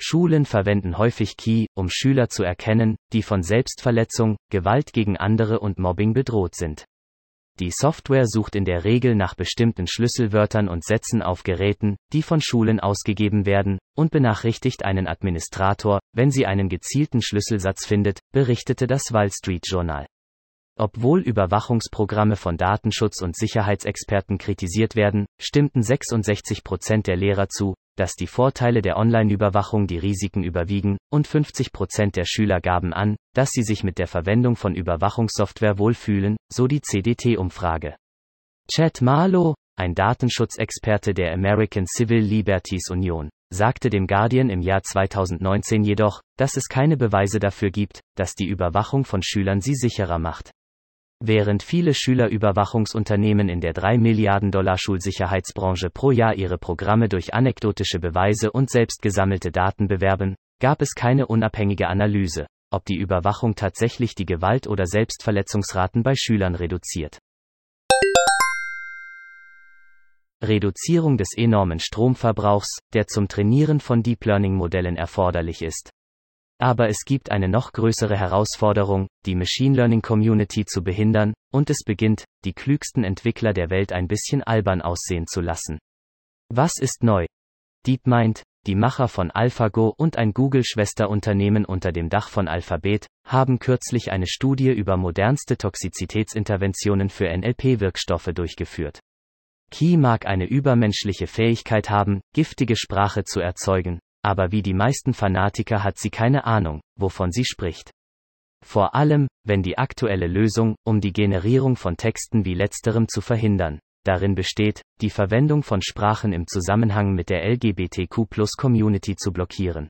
Schulen verwenden häufig Key, um Schüler zu erkennen, die von Selbstverletzung, Gewalt gegen andere und Mobbing bedroht sind. Die Software sucht in der Regel nach bestimmten Schlüsselwörtern und Sätzen auf Geräten, die von Schulen ausgegeben werden, und benachrichtigt einen Administrator, wenn sie einen gezielten Schlüsselsatz findet, berichtete das Wall Street Journal. Obwohl Überwachungsprogramme von Datenschutz- und Sicherheitsexperten kritisiert werden, stimmten 66 Prozent der Lehrer zu, dass die Vorteile der Online-Überwachung die Risiken überwiegen, und 50 Prozent der Schüler gaben an, dass sie sich mit der Verwendung von Überwachungssoftware wohlfühlen, so die CDT-Umfrage. Chad Marlow, ein Datenschutzexperte der American Civil Liberties Union, sagte dem Guardian im Jahr 2019 jedoch, dass es keine Beweise dafür gibt, dass die Überwachung von Schülern sie sicherer macht. Während viele Schülerüberwachungsunternehmen in der 3 Milliarden Dollar Schulsicherheitsbranche pro Jahr ihre Programme durch anekdotische Beweise und selbst gesammelte Daten bewerben, gab es keine unabhängige Analyse, ob die Überwachung tatsächlich die Gewalt- oder Selbstverletzungsraten bei Schülern reduziert. Reduzierung des enormen Stromverbrauchs, der zum Trainieren von Deep Learning Modellen erforderlich ist. Aber es gibt eine noch größere Herausforderung, die Machine Learning Community zu behindern, und es beginnt, die klügsten Entwickler der Welt ein bisschen albern aussehen zu lassen. Was ist neu? DeepMind, die Macher von AlphaGo und ein Google-Schwesterunternehmen unter dem Dach von Alphabet, haben kürzlich eine Studie über modernste Toxizitätsinterventionen für NLP-Wirkstoffe durchgeführt. Key mag eine übermenschliche Fähigkeit haben, giftige Sprache zu erzeugen, aber wie die meisten Fanatiker hat sie keine Ahnung, wovon sie spricht. Vor allem, wenn die aktuelle Lösung, um die Generierung von Texten wie letzterem zu verhindern, darin besteht, die Verwendung von Sprachen im Zusammenhang mit der LGBTQ-Plus-Community zu blockieren.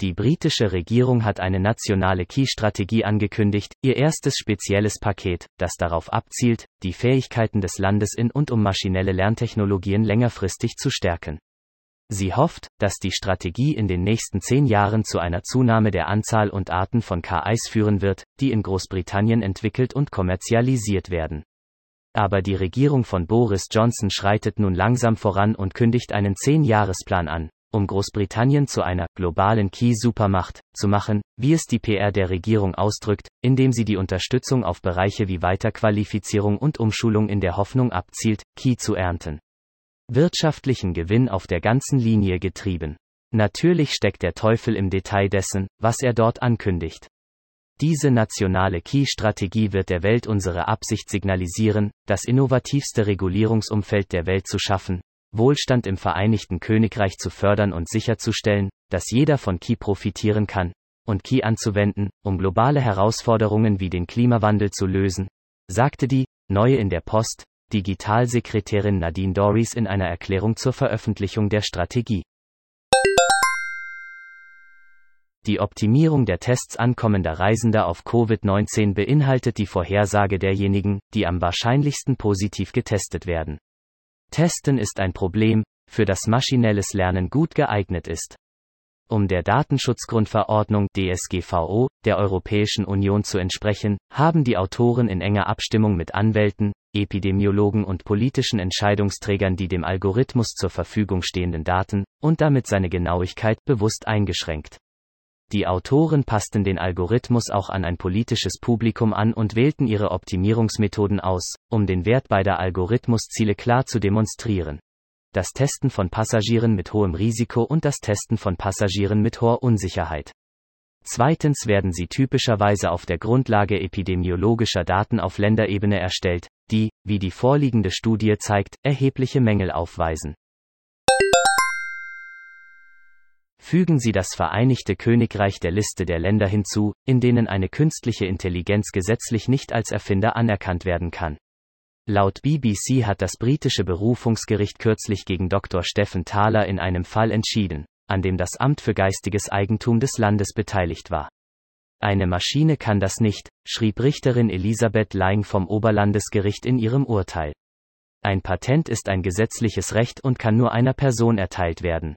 Die britische Regierung hat eine nationale Key-Strategie angekündigt, ihr erstes spezielles Paket, das darauf abzielt, die Fähigkeiten des Landes in und um maschinelle Lerntechnologien längerfristig zu stärken. Sie hofft, dass die Strategie in den nächsten zehn Jahren zu einer Zunahme der Anzahl und Arten von KIs führen wird, die in Großbritannien entwickelt und kommerzialisiert werden. Aber die Regierung von Boris Johnson schreitet nun langsam voran und kündigt einen Zehn-Jahresplan an, um Großbritannien zu einer globalen Key-Supermacht zu machen, wie es die PR der Regierung ausdrückt, indem sie die Unterstützung auf Bereiche wie Weiterqualifizierung und Umschulung in der Hoffnung abzielt, Key zu ernten. Wirtschaftlichen Gewinn auf der ganzen Linie getrieben. Natürlich steckt der Teufel im Detail dessen, was er dort ankündigt. Diese nationale Key-Strategie wird der Welt unsere Absicht signalisieren, das innovativste Regulierungsumfeld der Welt zu schaffen, Wohlstand im Vereinigten Königreich zu fördern und sicherzustellen, dass jeder von Key profitieren kann, und Key anzuwenden, um globale Herausforderungen wie den Klimawandel zu lösen, sagte die, neue in der Post, Digitalsekretärin Nadine Dorries in einer Erklärung zur Veröffentlichung der Strategie. Die Optimierung der Tests ankommender Reisender auf Covid-19 beinhaltet die Vorhersage derjenigen, die am wahrscheinlichsten positiv getestet werden. Testen ist ein Problem, für das maschinelles Lernen gut geeignet ist. Um der Datenschutzgrundverordnung DSGVO der Europäischen Union zu entsprechen, haben die Autoren in enger Abstimmung mit Anwälten, Epidemiologen und politischen Entscheidungsträgern die dem Algorithmus zur Verfügung stehenden Daten und damit seine Genauigkeit bewusst eingeschränkt. Die Autoren passten den Algorithmus auch an ein politisches Publikum an und wählten ihre Optimierungsmethoden aus, um den Wert beider Algorithmusziele klar zu demonstrieren. Das Testen von Passagieren mit hohem Risiko und das Testen von Passagieren mit hoher Unsicherheit. Zweitens werden sie typischerweise auf der Grundlage epidemiologischer Daten auf Länderebene erstellt, die, wie die vorliegende Studie zeigt, erhebliche Mängel aufweisen. Fügen Sie das Vereinigte Königreich der Liste der Länder hinzu, in denen eine künstliche Intelligenz gesetzlich nicht als Erfinder anerkannt werden kann. Laut BBC hat das britische Berufungsgericht kürzlich gegen Dr. Stephen Thaler in einem Fall entschieden, an dem das Amt für geistiges Eigentum des Landes beteiligt war. Eine Maschine kann das nicht, schrieb Richterin Elisabeth Leing vom Oberlandesgericht in ihrem Urteil. Ein Patent ist ein gesetzliches Recht und kann nur einer Person erteilt werden.